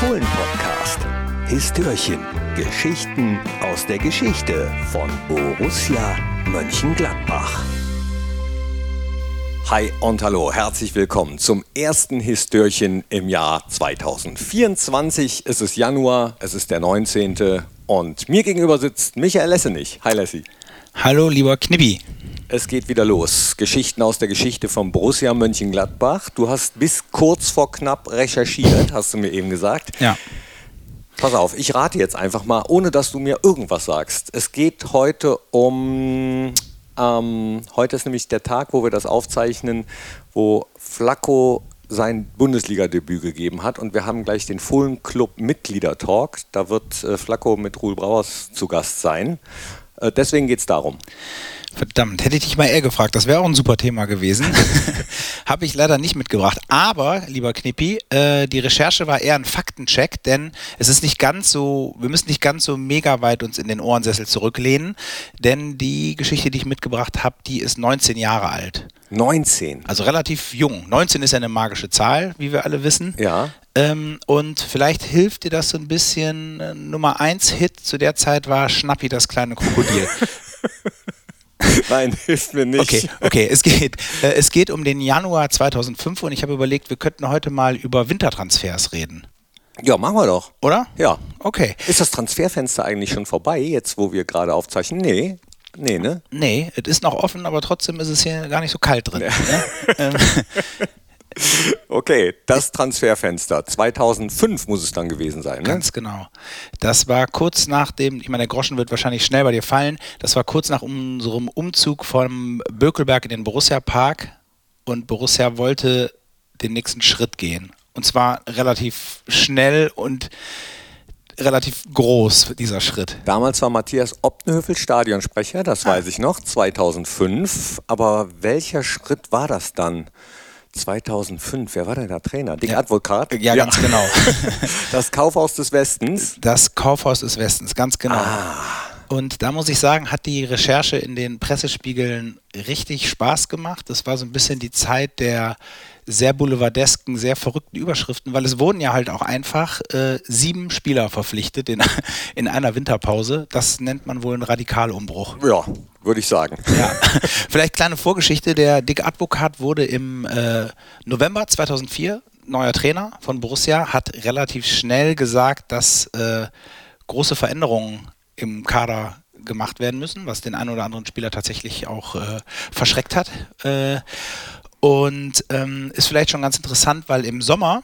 Fohlen-Podcast. Histörchen. Geschichten aus der Geschichte von Borussia Mönchengladbach. Hi und hallo, herzlich willkommen zum ersten Histörchen im Jahr 2024. Es ist Januar, es ist der 19. und mir gegenüber sitzt Michael Lessenich. Hi Lessi. Hallo, lieber Knibbi. Es geht wieder los. Geschichten aus der Geschichte von Borussia Mönchengladbach. Du hast bis kurz vor knapp recherchiert, hast du mir eben gesagt. Ja. Pass auf, ich rate jetzt einfach mal, ohne dass du mir irgendwas sagst. Es geht heute um. Ähm, heute ist nämlich der Tag, wo wir das aufzeichnen, wo Flacco sein Bundesliga-Debüt gegeben hat und wir haben gleich den Fohlen Club Mitglieder-Talk. Da wird äh, Flacco mit Ruhl Brauers zu Gast sein. Äh, deswegen geht es darum. Verdammt, hätte ich dich mal eher gefragt, das wäre auch ein super Thema gewesen. Habe ich leider nicht mitgebracht. Aber, lieber Knippi, äh, die Recherche war eher ein Faktencheck, denn es ist nicht ganz so, wir müssen nicht ganz so mega weit uns in den Ohrensessel zurücklehnen, denn die Geschichte, die ich mitgebracht habe, die ist 19 Jahre alt. 19. Also relativ jung. 19 ist ja eine magische Zahl, wie wir alle wissen. Ja. Ähm, und vielleicht hilft dir das so ein bisschen. Äh, Nummer 1 Hit zu der Zeit war Schnappi, das kleine Krokodil. Nein, hilft mir nicht. Okay, okay, es geht, äh, es geht um den Januar 2005 und ich habe überlegt, wir könnten heute mal über Wintertransfers reden. Ja, machen wir doch. Oder? Ja. Okay. Ist das Transferfenster eigentlich schon vorbei, jetzt wo wir gerade aufzeichnen? Nee. Nee, ne? Nee, es ist noch offen, aber trotzdem ist es hier gar nicht so kalt drin. Ja. Ne? Okay, das Transferfenster. 2005 muss es dann gewesen sein, ne? Ganz genau. Das war kurz nach dem, ich meine, der Groschen wird wahrscheinlich schnell bei dir fallen, das war kurz nach unserem Umzug vom Bökelberg in den Borussia Park und Borussia wollte den nächsten Schritt gehen. Und zwar relativ schnell und relativ groß, dieser Schritt. Damals war Matthias Optenhöfel Stadionsprecher, das weiß ich noch, 2005. Aber welcher Schritt war das dann? 2005, wer war denn der Trainer? Dick Ja. Advokat? Ja, ganz genau. Das Kaufhaus des Westens. Das Kaufhaus des Westens, ganz genau. Ah. Und da muss ich sagen, hat die Recherche in den Pressespiegeln richtig Spaß gemacht. Das war so ein bisschen die Zeit der sehr boulevardesken, sehr verrückten Überschriften, weil es wurden ja halt auch einfach äh, sieben Spieler verpflichtet in, in einer Winterpause. Das nennt man wohl einen Radikalumbruch. Ja, würde ich sagen. Ja. Vielleicht kleine Vorgeschichte. Der Dick Advokat wurde im äh, November 2004 neuer Trainer von Borussia, hat relativ schnell gesagt, dass äh, große Veränderungen im Kader gemacht werden müssen, was den einen oder anderen Spieler tatsächlich auch äh, verschreckt hat. Äh, und ähm, ist vielleicht schon ganz interessant, weil im Sommer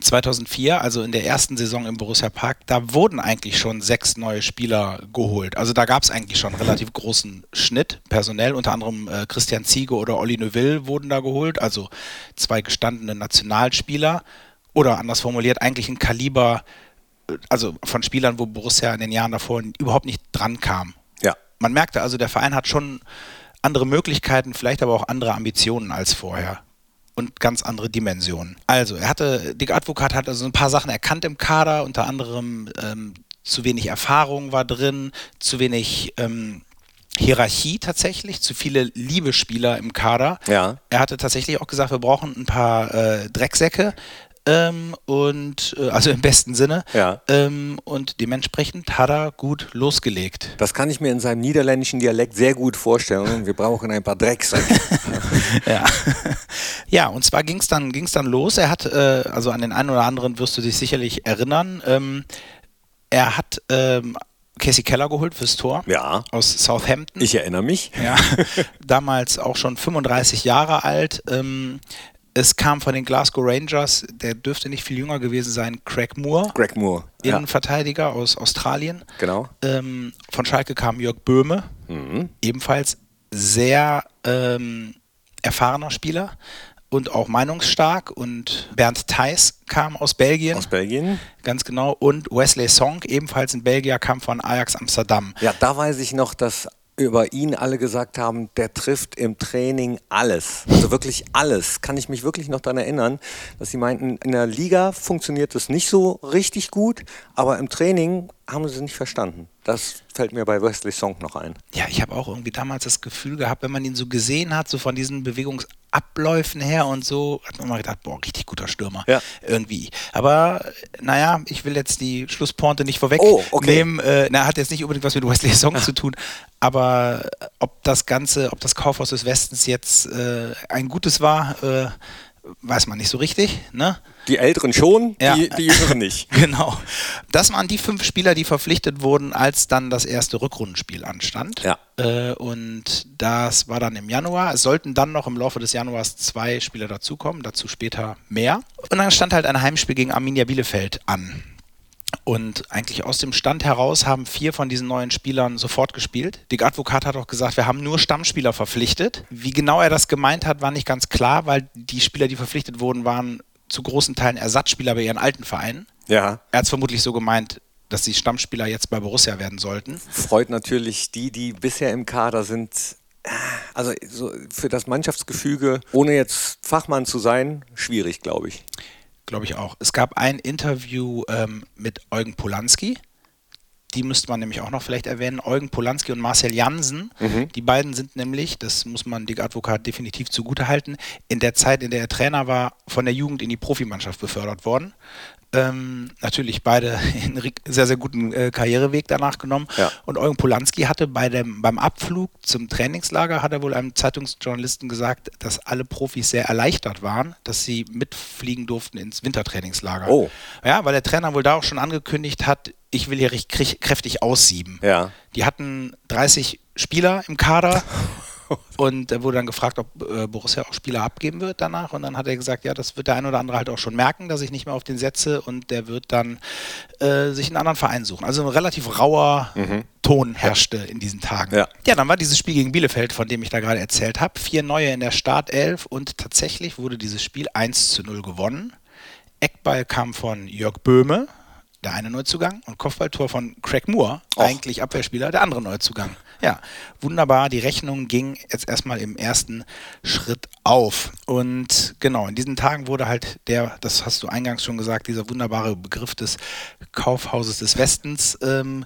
2004, also in der ersten Saison im Borussia Park, da wurden eigentlich schon sechs neue Spieler geholt. Also da gab es eigentlich schon einen relativ großen Schnitt personell. Unter anderem äh, Christian Ziege oder Olli Neuville wurden da geholt, also zwei gestandene Nationalspieler. Oder anders formuliert, eigentlich ein Kaliber, äh, also von Spielern, wo Borussia in den Jahren davor überhaupt nicht dran kam. Ja. Man merkte also, der Verein hat schon andere Möglichkeiten, vielleicht aber auch andere Ambitionen als vorher. Und ganz andere Dimensionen. Also, er hatte, Dick Advokat hat also ein paar Sachen erkannt im Kader, unter anderem ähm, zu wenig Erfahrung war drin, zu wenig ähm, Hierarchie tatsächlich, zu viele Liebespieler im Kader. Ja. Er hatte tatsächlich auch gesagt, wir brauchen ein paar äh, Drecksäcke. Ähm, und äh, also im besten Sinne. Ja. Ähm, und dementsprechend hat er gut losgelegt. Das kann ich mir in seinem niederländischen Dialekt sehr gut vorstellen. Wir brauchen ein paar Drecksäcke. Ja. ja, und zwar ging es dann, ging's dann los. Er hat, äh, also an den einen oder anderen wirst du dich sicherlich erinnern, ähm, er hat ähm, Casey Keller geholt fürs Tor Ja, aus Southampton. ich erinnere mich. Ja, damals auch schon 35 Jahre alt. Ähm, es kam von den Glasgow Rangers, der dürfte nicht viel jünger gewesen sein, Craig Moore, Greg Moore. Ja, Innenverteidiger aus Australien. genau. Ähm, von Schalke kam Jörg Böhme, Mhm. ebenfalls sehr ähm, erfahrener Spieler und auch meinungsstark. Und Bernd Theis kam aus Belgien, Aus Belgien. ganz genau. Und Wesley Song, ebenfalls ein Belgier, kam von Ajax Amsterdam. Ja, da weiß ich noch, dass über ihn alle gesagt haben, der trifft im Training alles. Also wirklich alles. Kann ich mich wirklich noch daran erinnern, dass sie meinten, in der Liga funktioniert das nicht so richtig gut, aber im Training haben sie nicht verstanden. Das fällt mir bei Wesley Song noch ein. Ja, ich habe auch irgendwie damals das Gefühl gehabt, wenn man ihn so gesehen hat, so von diesen Bewegungsabläufen her und so, hat man mal gedacht, boah, richtig guter Stürmer. Ja. Irgendwie. Aber naja, ich will jetzt die Schlusspointe nicht Oh, okay. vorwegnehmen. Äh, na, hat jetzt nicht unbedingt was mit Wesley Song zu tun, aber ob das Ganze, ob das Kaufhaus des Westens jetzt äh, ein gutes war, äh, weiß man nicht so richtig. Ne? Die Älteren schon, Ja. die, die Jüngeren nicht. Genau. Das waren die fünf Spieler, die verpflichtet wurden, als dann das erste Rückrundenspiel anstand. Ja. Äh, und das war dann im Januar. Es sollten dann noch im Laufe des Januars zwei Spieler dazukommen, dazu später mehr. Und dann stand halt ein Heimspiel gegen Arminia Bielefeld an. Und eigentlich aus dem Stand heraus haben vier von diesen neuen Spielern sofort gespielt. Dick Advokat hat auch gesagt, wir haben nur Stammspieler verpflichtet. Wie genau er das gemeint hat, war nicht ganz klar, weil die Spieler, die verpflichtet wurden, waren zu großen Teilen Ersatzspieler bei ihren alten Vereinen. Ja. Er hat es vermutlich so gemeint, dass die Stammspieler jetzt bei Borussia werden sollten. Freut natürlich die, die bisher im Kader sind. Also so für das Mannschaftsgefüge, ohne jetzt Fachmann zu sein, schwierig, glaube ich. Glaube ich auch. Es gab ein Interview ähm, mit Eugen Polanski. Die müsste man nämlich auch noch vielleicht erwähnen. Eugen Polanski und Marcel Jansen. Die beiden sind nämlich, das muss man Dick Advokat definitiv zugutehalten, in der Zeit, in der er Trainer war, von der Jugend in die Profimannschaft befördert worden. Ähm, natürlich beide einen sehr, sehr guten äh, Karriereweg danach genommen. Ja. Und Eugen Polanski hatte bei dem, beim Abflug zum Trainingslager, hat er wohl einem Zeitungsjournalisten gesagt, dass alle Profis sehr erleichtert waren, dass sie mitfliegen durften ins Wintertrainingslager. Oh. Ja, weil der Trainer wohl da auch schon angekündigt hat, ich will hier richtig kräftig aussieben. Ja. Die hatten 30 Spieler im Kader und er wurde dann gefragt, ob äh, Borussia auch Spieler abgeben wird danach. Und dann hat er gesagt, ja, das wird der ein oder andere halt auch schon merken, dass ich nicht mehr auf den setze und der wird dann äh, sich einen anderen Verein suchen. Also ein relativ rauer Ton herrschte in diesen Tagen. Ja. ja, dann war dieses Spiel gegen Bielefeld, von dem ich da gerade erzählt habe. Vier neue in der Startelf und tatsächlich wurde dieses Spiel 1 zu 0 gewonnen. Eckball kam von Jörg Böhme, der eine Neuzugang, und Kopfballtor von Craig Moore, Och. eigentlich Abwehrspieler, der andere Neuzugang. Ja, wunderbar. Die Rechnung ging jetzt erstmal im ersten Schritt auf. Und genau, in diesen Tagen wurde halt der, das hast du eingangs schon gesagt, dieser wunderbare Begriff des Kaufhauses des Westens ähm,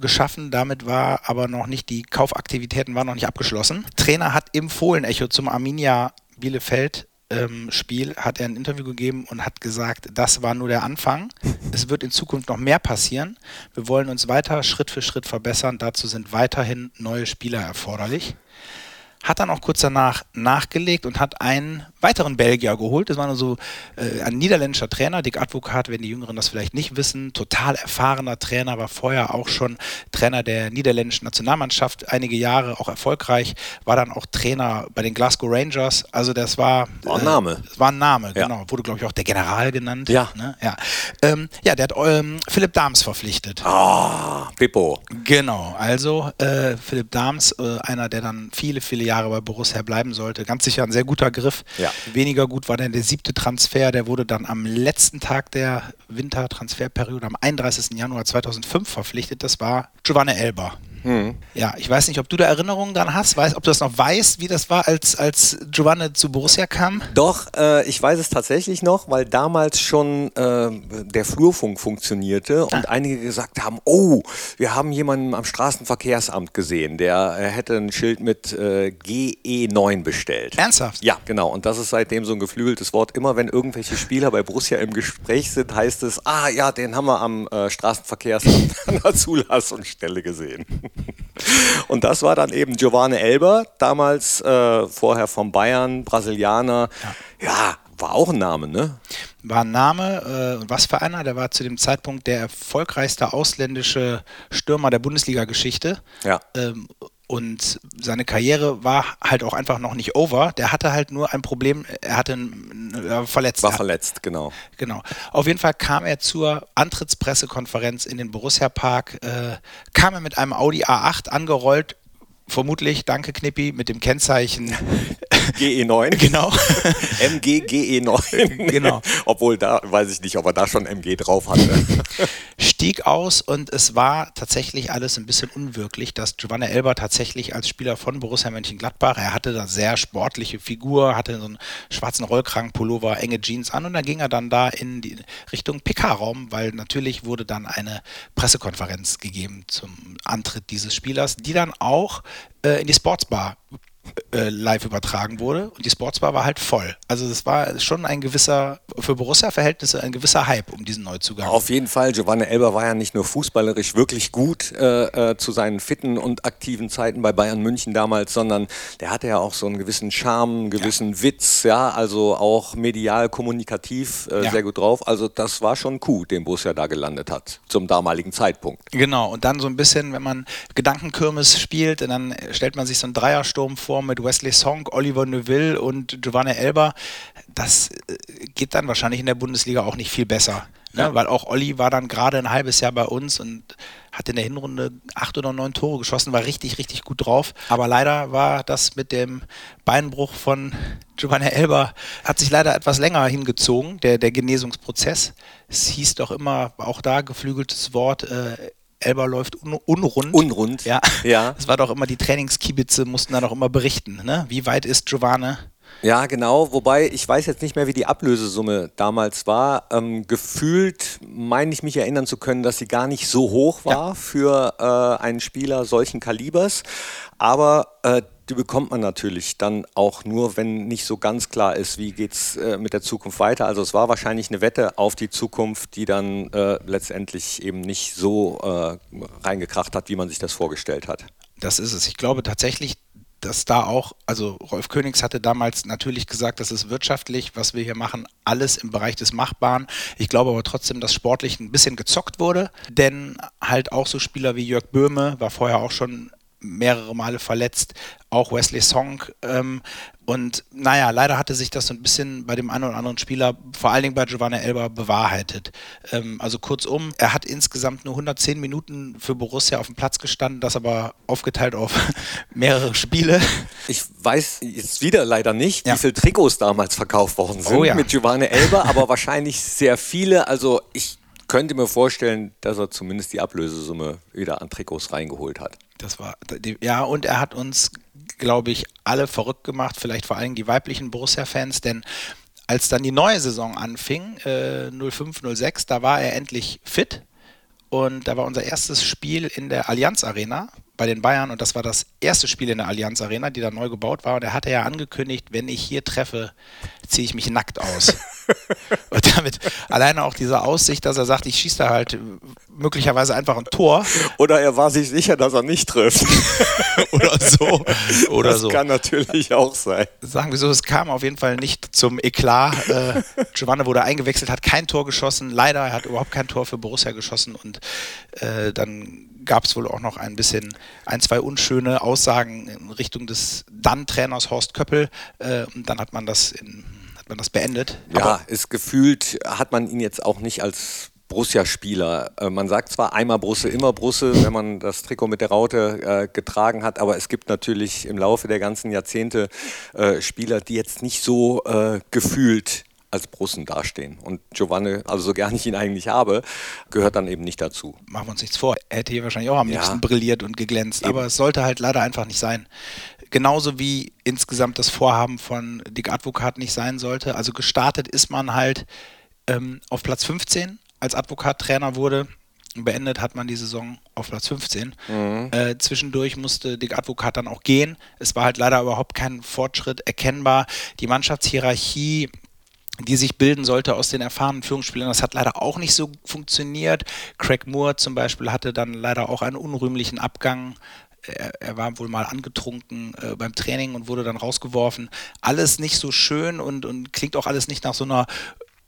geschaffen. Damit war aber noch nicht, die Kaufaktivitäten waren noch nicht abgeschlossen. Trainer hat im Fohlenecho zum Arminia Bielefeld ähm, Spiel hat er ein Interview gegeben und hat gesagt, das war nur der Anfang. Es wird in Zukunft noch mehr passieren. Wir wollen uns weiter Schritt für Schritt verbessern. Dazu sind weiterhin neue Spieler erforderlich. Hat dann auch kurz danach nachgelegt und hat einen weiteren Belgier geholt. Das war nur so äh, ein niederländischer Trainer, Dick Advokat, wenn die Jüngeren das vielleicht nicht wissen. Total erfahrener Trainer, war vorher auch schon Trainer der niederländischen Nationalmannschaft, einige Jahre auch erfolgreich, war dann auch Trainer bei den Glasgow Rangers. Also das war. War ein Name. Das war ein Name, Ja. genau. Wurde, glaube ich, auch der General genannt. Ja. Ne? Ja. Ähm, ja, der hat ähm, Philipp Dahms verpflichtet. Ah, Pippo. Genau, also äh, Philipp Dahms, äh, einer, der dann viele, viele Jahre bei Borussia bleiben sollte. Ganz sicher ein sehr guter Griff. Ja. Weniger gut war dann der siebte Transfer. Der wurde dann am letzten Tag der Wintertransferperiode, am 31. Januar 2005 verpflichtet. Das war Giovanni Elber. Hm. Ja, ich weiß nicht, ob du da Erinnerungen dran hast, weiß, ob du das noch weißt, wie das war, als, als Giovanni zu Borussia kam. Doch, äh, ich weiß es tatsächlich noch, weil damals schon äh, der Flurfunk funktionierte und einige gesagt haben, oh, wir haben jemanden am Straßenverkehrsamt gesehen, der äh, hätte ein Schild mit äh, GE9 bestellt. Ernsthaft? Ja, genau. Und das ist seitdem so ein geflügeltes Wort. Immer wenn irgendwelche Spieler bei Borussia im Gespräch sind, heißt es, ah ja, den haben wir am äh, Straßenverkehrsamt an der Zulassungsstelle gesehen. Und das war dann eben Giovanni Elber, damals äh, vorher vom Bayern, Brasilianer. Ja. war auch ein Name, ne? War ein Name, äh, was für einer? Der war zu dem Zeitpunkt der erfolgreichste ausländische Stürmer der Bundesliga-Geschichte. Ja. Ähm, und seine Karriere war halt auch einfach noch nicht over. Der hatte halt nur ein Problem, er hatte ein, war verletzt. War Er- verletzt, genau. Genau. Auf jeden Fall kam er zur Antrittspressekonferenz in den Borussia Park, äh, kam er mit einem Audi A8 angerollt, vermutlich, danke Knippi, mit dem Kennzeichen GE9. Genau. MG GE9. Genau. Obwohl da weiß ich nicht, ob er da schon MG drauf hatte. Stieg aus und es war tatsächlich alles ein bisschen unwirklich, dass Giovanni Elber tatsächlich als Spieler von Borussia Mönchengladbach, er hatte da sehr sportliche Figur, hatte so einen schwarzen Rollkragenpullover, enge Jeans an und dann ging er dann da in die Richtung PK-Raum, weil natürlich wurde dann eine Pressekonferenz gegeben zum Antritt dieses Spielers, die dann auch äh, in die Sportsbar äh, live übertragen wurde und die Sportsbar war halt voll. Also es war schon ein gewisser, für Borussia-Verhältnisse ein gewisser Hype um diesen Neuzugang. Auf jeden Fall, Giovanni Elber war ja nicht nur fußballerisch wirklich gut äh, äh, zu seinen fitten und aktiven Zeiten bei Bayern München damals, sondern der hatte ja auch so einen gewissen Charme, einen gewissen ja. Witz, ja, also auch medial, kommunikativ äh, ja. sehr gut drauf. Also das war schon cool, den Borussia da gelandet hat, zum damaligen Zeitpunkt. Genau, und dann so ein bisschen, wenn man Gedankenkirmes spielt, dann stellt man sich so einen Dreiersturm vor mit Wesley Song, Oliver Neuville und Giovanni Elber, das äh, geht dann wahrscheinlich in der Bundesliga auch nicht viel besser. Ne? Ja. Weil auch Olli war dann gerade ein halbes Jahr bei uns und hat in der Hinrunde acht oder neun Tore geschossen, war richtig, richtig gut drauf. Aber leider war das mit dem Beinbruch von Giovanni Elber, hat sich leider etwas länger hingezogen, der, der Genesungsprozess. Es hieß doch immer, auch da geflügeltes Wort, äh, Elber läuft un unrund. Unrund. Ja. ja. Das war doch immer, die Trainingskibitze mussten dann auch immer berichten. Ne? Wie weit ist Giovanni? Ja, genau. Wobei ich weiß jetzt nicht mehr, wie die Ablösesumme damals war. Ähm, gefühlt meine ich mich erinnern zu können, dass sie gar nicht so hoch war ja. für äh, einen Spieler solchen Kalibers. Aber äh, die bekommt man natürlich dann auch nur, wenn nicht so ganz klar ist, wie geht es äh, mit der Zukunft weiter. Also es war wahrscheinlich eine Wette auf die Zukunft, die dann äh, letztendlich eben nicht so äh, reingekracht hat, wie man sich das vorgestellt hat. Das ist es. Ich glaube tatsächlich, dass da auch, also Rolf Königs hatte damals natürlich gesagt, das ist wirtschaftlich, was wir hier machen, alles im Bereich des Machbaren. Ich glaube aber trotzdem, dass sportlich ein bisschen gezockt wurde, denn halt auch so Spieler wie Jörg Böhme war vorher auch schon mehrere Male verletzt, auch Wesley Song. Ähm, und naja, leider hatte sich das so ein bisschen bei dem einen oder anderen Spieler, vor allen Dingen bei Giovanni Elba, bewahrheitet. Ähm, also kurzum, er hat insgesamt nur 110 Minuten für Borussia auf dem Platz gestanden, das aber aufgeteilt auf mehrere Spiele. Ich weiß jetzt wieder leider nicht, ja. wie viele Trikots damals verkauft worden sind oh, ja. mit Giovanni Elba, aber wahrscheinlich sehr viele. Also ich könnte mir vorstellen, dass er zumindest die Ablösesumme wieder an Trikots reingeholt hat. Das war, ja, und er hat uns, glaube ich, alle verrückt gemacht, vielleicht vor allem die weiblichen Borussia-Fans, denn als dann die neue Saison anfing, äh, 05, 06, da war er endlich fit und da war unser erstes Spiel in der Allianz Arena bei den Bayern und das war das erste Spiel in der Allianz Arena, die da neu gebaut war. Und er hatte ja angekündigt, wenn ich hier treffe, ziehe ich mich nackt aus. und damit alleine auch diese Aussicht, dass er sagt, ich schieße da halt möglicherweise einfach ein Tor. Oder er war sich sicher, dass er nicht trifft. Oder so. Oder das so. kann natürlich auch sein. Sagen wir so, es kam auf jeden Fall nicht zum Eklat. Äh, Giovanni wurde eingewechselt, hat kein Tor geschossen. Leider, er hat überhaupt kein Tor für Borussia geschossen und äh, dann gab es wohl auch noch ein bisschen ein, zwei unschöne Aussagen in Richtung des dann-Trainers Horst Köppel. Äh, und dann hat man das in, hat man das beendet. Ja, Aber ist gefühlt, hat man ihn jetzt auch nicht als Borussia-Spieler. Äh, man sagt zwar einmal Brusse, immer Brusse, wenn man das Trikot mit der Raute äh, getragen hat, aber es gibt natürlich im Laufe der ganzen Jahrzehnte äh, Spieler, die jetzt nicht so äh, gefühlt als Brussen dastehen. Und Giovanni, also so gern ich ihn eigentlich habe, gehört dann eben nicht dazu. Machen wir uns nichts vor. Er hätte hier wahrscheinlich auch am ja. liebsten brilliert und geglänzt, eben. aber es sollte halt leider einfach nicht sein. Genauso wie insgesamt das Vorhaben von Dick Advokat nicht sein sollte. Also gestartet ist man halt ähm, auf Platz 15, als Advokat Trainer wurde. Beendet hat man die Saison auf Platz 15. Mhm. Äh, zwischendurch musste Dick Advokat dann auch gehen. Es war halt leider überhaupt kein Fortschritt erkennbar. Die Mannschaftshierarchie die sich bilden sollte aus den erfahrenen Führungsspielern. Das hat leider auch nicht so funktioniert. Craig Moore zum Beispiel hatte dann leider auch einen unrühmlichen Abgang. Er, er war wohl mal angetrunken äh, beim Training und wurde dann rausgeworfen. Alles nicht so schön und, und klingt auch alles nicht nach so einer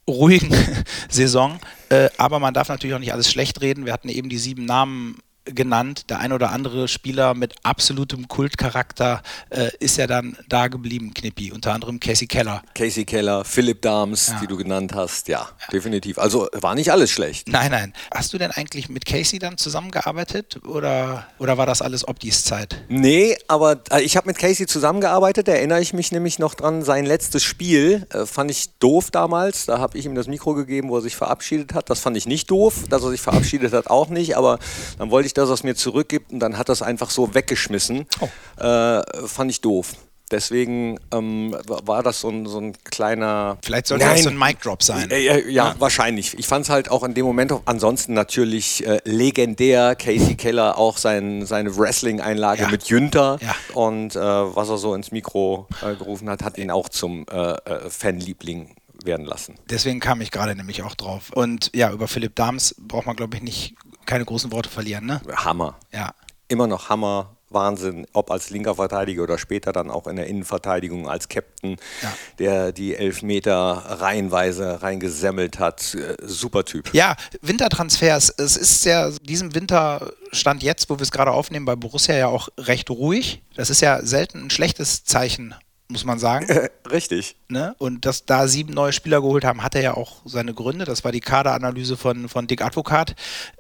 ruhigen Saison. Äh, aber man darf natürlich auch nicht alles schlecht reden. Wir hatten eben die sieben Namen genannt. Der ein oder andere Spieler mit absolutem Kultcharakter äh, ist ja dann da geblieben, Knippi. Unter anderem Casey Keller. Casey Keller, Philipp Dahms, ja. die du genannt hast. Ja, ja, definitiv. Also war nicht alles schlecht. Nein, nein. Hast du denn eigentlich mit Casey dann zusammengearbeitet oder, oder war das alles Optis Zeit? Nee, aber äh, ich habe mit Casey zusammengearbeitet. Da erinnere ich mich nämlich noch dran. Sein letztes Spiel äh, fand ich doof damals. Da habe ich ihm das Mikro gegeben, wo er sich verabschiedet hat. Das fand ich nicht doof. Dass er sich verabschiedet hat, auch nicht. Aber dann wollte ich dass er es mir zurückgibt und dann hat er es einfach so weggeschmissen. Oh. Äh, fand ich doof. Deswegen ähm, war das so ein, so ein kleiner. Vielleicht sollte Nein. das so ein Mic-Drop sein. Äh, ja, ja, wahrscheinlich. Ich fand es halt auch in dem Moment, ansonsten natürlich äh, legendär. Casey Keller auch sein, seine Wrestling-Einlage ja. mit Jünter ja. und äh, was er so ins Mikro äh, gerufen hat, hat ihn auch zum äh, äh, Fanliebling werden lassen. Deswegen kam ich gerade nämlich auch drauf. Und ja, über Philipp Dahms braucht man, glaube ich, nicht keine großen Worte verlieren, ne? Hammer. Ja. Immer noch Hammer. Wahnsinn, ob als linker Verteidiger oder später dann auch in der Innenverteidigung als Captain, ja. der die Elfmeter reihenweise reingesemmelt hat. Äh, super Typ. Ja, Wintertransfers. Es ist ja diesem Winter Stand jetzt, wo wir es gerade aufnehmen, bei Borussia ja auch recht ruhig. Das ist ja selten ein schlechtes Zeichen muss man sagen. Richtig. Ne? Und dass da sieben neue Spieler geholt haben, hat er ja auch seine Gründe. Das war die Kaderanalyse von, von Dick Advokat,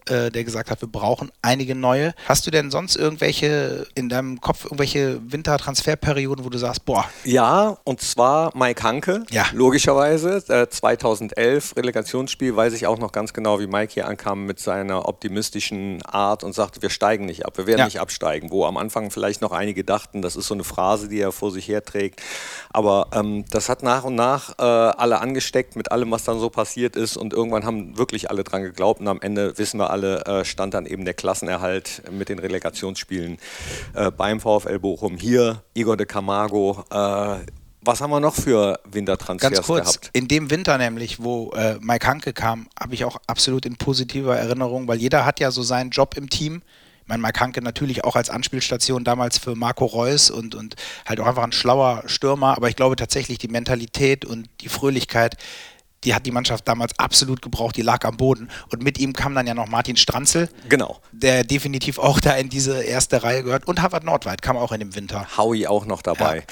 äh, der gesagt hat, wir brauchen einige neue. Hast du denn sonst irgendwelche in deinem Kopf, irgendwelche Wintertransferperioden, wo du sagst, boah. Ja, und zwar Mike Hanke, ja. logischerweise. Äh, 2011, Relegationsspiel, weiß ich auch noch ganz genau, wie Mike hier ankam mit seiner optimistischen Art und sagte, wir steigen nicht ab, wir werden ja. nicht absteigen. Wo am Anfang vielleicht noch einige dachten, das ist so eine Phrase, die er vor sich herträgt aber ähm, das hat nach und nach äh, alle angesteckt mit allem, was dann so passiert ist. Und irgendwann haben wirklich alle dran geglaubt. Und am Ende, wissen wir alle, äh, stand dann eben der Klassenerhalt mit den Relegationsspielen äh, beim VfL Bochum. Hier Igor de Camargo. Äh, was haben wir noch für Wintertransfers Ganz kurz, gehabt? In dem Winter nämlich, wo äh, Mike Hanke kam, habe ich auch absolut in positiver Erinnerung, weil jeder hat ja so seinen Job im Team mein Mark Hanke natürlich auch als Anspielstation damals für Marco Reus und, und halt auch einfach ein schlauer Stürmer, aber ich glaube tatsächlich die Mentalität und die Fröhlichkeit, die hat die Mannschaft damals absolut gebraucht, die lag am Boden. Und mit ihm kam dann ja noch Martin Stranzel. Genau. Der definitiv auch da in diese erste Reihe gehört. Und Harvard Nordweit kam auch in dem Winter. Howie auch noch dabei.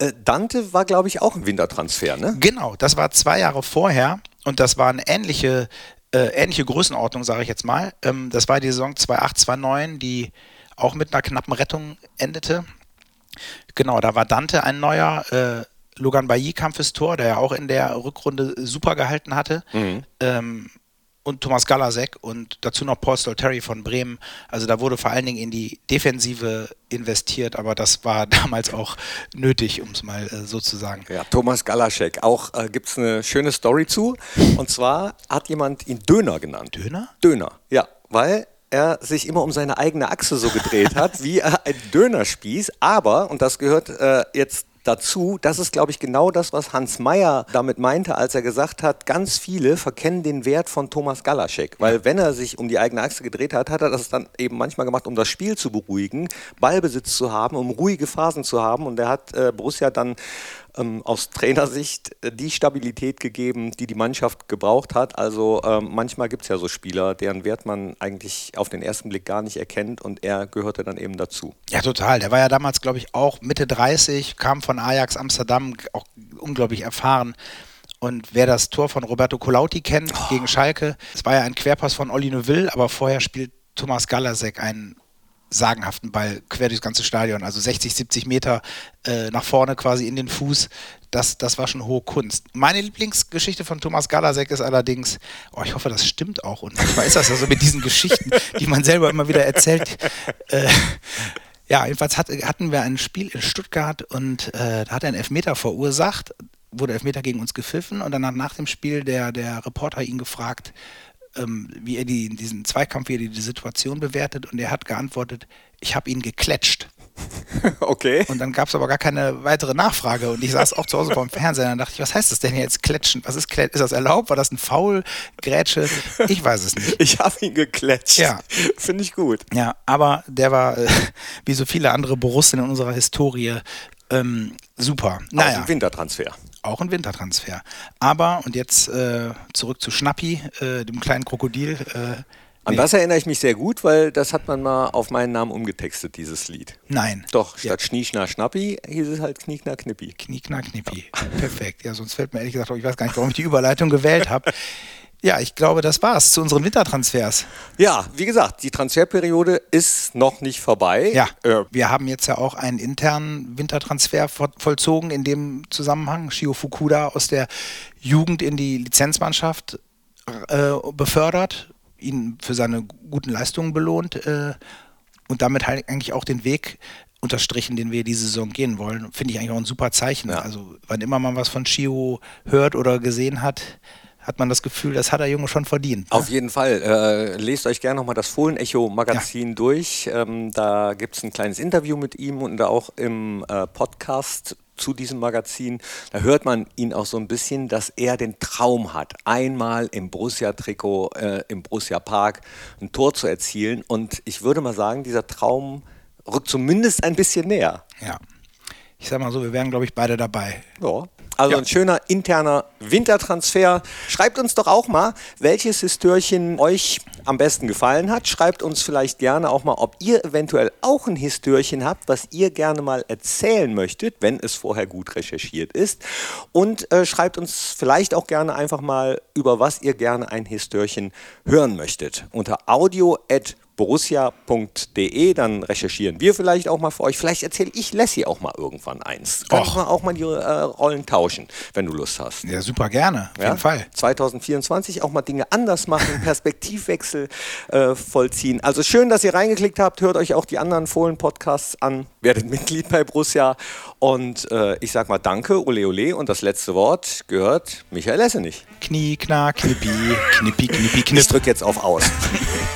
Ja. Äh, Dante war, glaube ich, auch ein Wintertransfer, ne? Genau, das war zwei Jahre vorher. Und das war eine ähnliche äh, ähnliche Größenordnung, sage ich jetzt mal. Ähm, das war die Saison 2.8, 2.9, die auch mit einer knappen Rettung endete. Genau, da war Dante ein neuer. Äh, Logan Bailly kam fürs Tor, der ja auch in der Rückrunde super gehalten hatte. Mhm. Ähm, und Thomas Galasek und dazu noch Paul Stolteri von Bremen. Also da wurde vor allen Dingen in die Defensive investiert, aber das war damals auch nötig, um es mal äh, so zu sagen. Ja, Thomas Galasek, auch äh, gibt es eine schöne Story zu. Und zwar hat jemand ihn Döner genannt. Döner? Döner, ja, weil er sich immer um seine eigene Achse so gedreht hat, wie ein Dönerspieß. Aber, und das gehört äh, jetzt dazu, das ist, glaube ich, genau das, was Hans Meyer damit meinte, als er gesagt hat, ganz viele verkennen den Wert von Thomas Galaschek. Weil wenn er sich um die eigene Achse gedreht hat, hat er das dann eben manchmal gemacht, um das Spiel zu beruhigen, Ballbesitz zu haben, um ruhige Phasen zu haben. Und er hat äh, Borussia dann ähm, aus Trainersicht die Stabilität gegeben, die die Mannschaft gebraucht hat. Also ähm, manchmal gibt es ja so Spieler, deren Wert man eigentlich auf den ersten Blick gar nicht erkennt und er gehörte dann eben dazu. Ja, total. Der war ja damals, glaube ich, auch Mitte 30, kam von Ajax Amsterdam, auch unglaublich erfahren. Und wer das Tor von Roberto Colauti kennt oh. gegen Schalke, es war ja ein Querpass von Olli Neuville, aber vorher spielt Thomas Galasek einen sagenhaften Ball quer durchs ganze Stadion, also 60, 70 Meter äh, nach vorne quasi in den Fuß. Das, das war schon hohe Kunst. Meine Lieblingsgeschichte von Thomas Galasek ist allerdings, oh, ich hoffe, das stimmt auch. Und manchmal ist das ja so mit diesen Geschichten, die man selber immer wieder erzählt. Äh, ja, jedenfalls hat, hatten wir ein Spiel in Stuttgart und äh, da hat er einen Elfmeter verursacht, wurde Elfmeter gegen uns gepfiffen und dann hat nach dem Spiel der, der Reporter ihn gefragt, ähm, wie er die, diesen Zweikampf, wie er die Situation bewertet und er hat geantwortet, ich habe ihn geklatscht. Okay. Und dann gab es aber gar keine weitere Nachfrage und ich saß auch zu Hause vor dem Fernseher und dachte ich, was heißt das denn jetzt klatschen? Was ist? Ist das erlaubt? War das ein Foul? Grätsche? Ich weiß es nicht. Ich habe ihn geklatscht. Ja. Finde ich gut. Ja, aber der war, äh, wie so viele andere Borussen in unserer Historie, ähm, super. Naja. Auch ein Wintertransfer. Auch ein Wintertransfer. Aber, und jetzt äh, zurück zu Schnappi, äh, dem kleinen Krokodil, äh, An Nee. das erinnere ich mich sehr gut, weil das hat man mal auf meinen Namen umgetextet, dieses Lied. Nein. Doch, Ja. statt Schnieschner Schnappi hieß es halt Kniekner Knippi. Knieknack, Knippi. Perfekt. Ja, sonst fällt mir ehrlich gesagt, auch- ich weiß gar nicht, warum ich die Überleitung gewählt habe. Ja, ich glaube, das war's zu unseren Wintertransfers. Ja, wie gesagt, die Transferperiode ist noch nicht vorbei. Ja, Äh, wir haben jetzt ja auch einen internen Wintertransfer vo- vollzogen in dem Zusammenhang. Shio Fukuda aus der Jugend in die Lizenzmannschaft äh, befördert, ihn für seine guten Leistungen belohnt äh, und damit halt eigentlich auch den Weg unterstrichen, den wir diese Saison gehen wollen. Finde ich eigentlich auch ein super Zeichen. Ja. Also, wann immer man was von Shio hört oder gesehen hat, hat man das Gefühl, das hat der Junge schon verdient. ne? Auf jeden Fall. Äh, lest euch gerne nochmal das Fohlen-Echo-Magazin durch. Ähm, da gibt es ein kleines Interview mit ihm und auch im äh, Podcast zu diesem Magazin. Da hört man ihn auch so ein bisschen, dass er den Traum hat, einmal im Borussia-Trikot, äh, im Borussia-Park ein Tor zu erzielen. Und ich würde mal sagen, dieser Traum rückt zumindest ein bisschen näher. Ja. Ich sag mal so, wir wären, glaube ich, beide dabei. Ja. Also Ja. ein schöner interner Wintertransfer. Schreibt uns doch auch mal, welches Histörchen euch am besten gefallen hat. Schreibt uns vielleicht gerne auch mal, ob ihr eventuell auch ein Histörchen habt, was ihr gerne mal erzählen möchtet, wenn es vorher gut recherchiert ist. Und äh, schreibt uns vielleicht auch gerne einfach mal, über was ihr gerne ein Histörchen hören möchtet. Unter audio@ borussia.de, dann recherchieren wir vielleicht auch mal für euch. Vielleicht erzähle ich Lassie auch mal irgendwann eins. Och. wir auch mal die äh, Rollen tauschen, wenn du Lust hast. Ja, super gerne, auf Ja? jeden Fall. 2024 auch mal Dinge anders machen, Perspektivwechsel äh, vollziehen. Also schön, dass ihr reingeklickt habt. Hört euch auch die anderen Fohlen-Podcasts an. Werdet Mitglied bei Borussia. Und äh, ich sag mal Danke, ole ole. Und das letzte Wort gehört Michael Essenich. Knie, knack, knippi, knippi, knippi, Ich knipp. drücke jetzt auf Aus.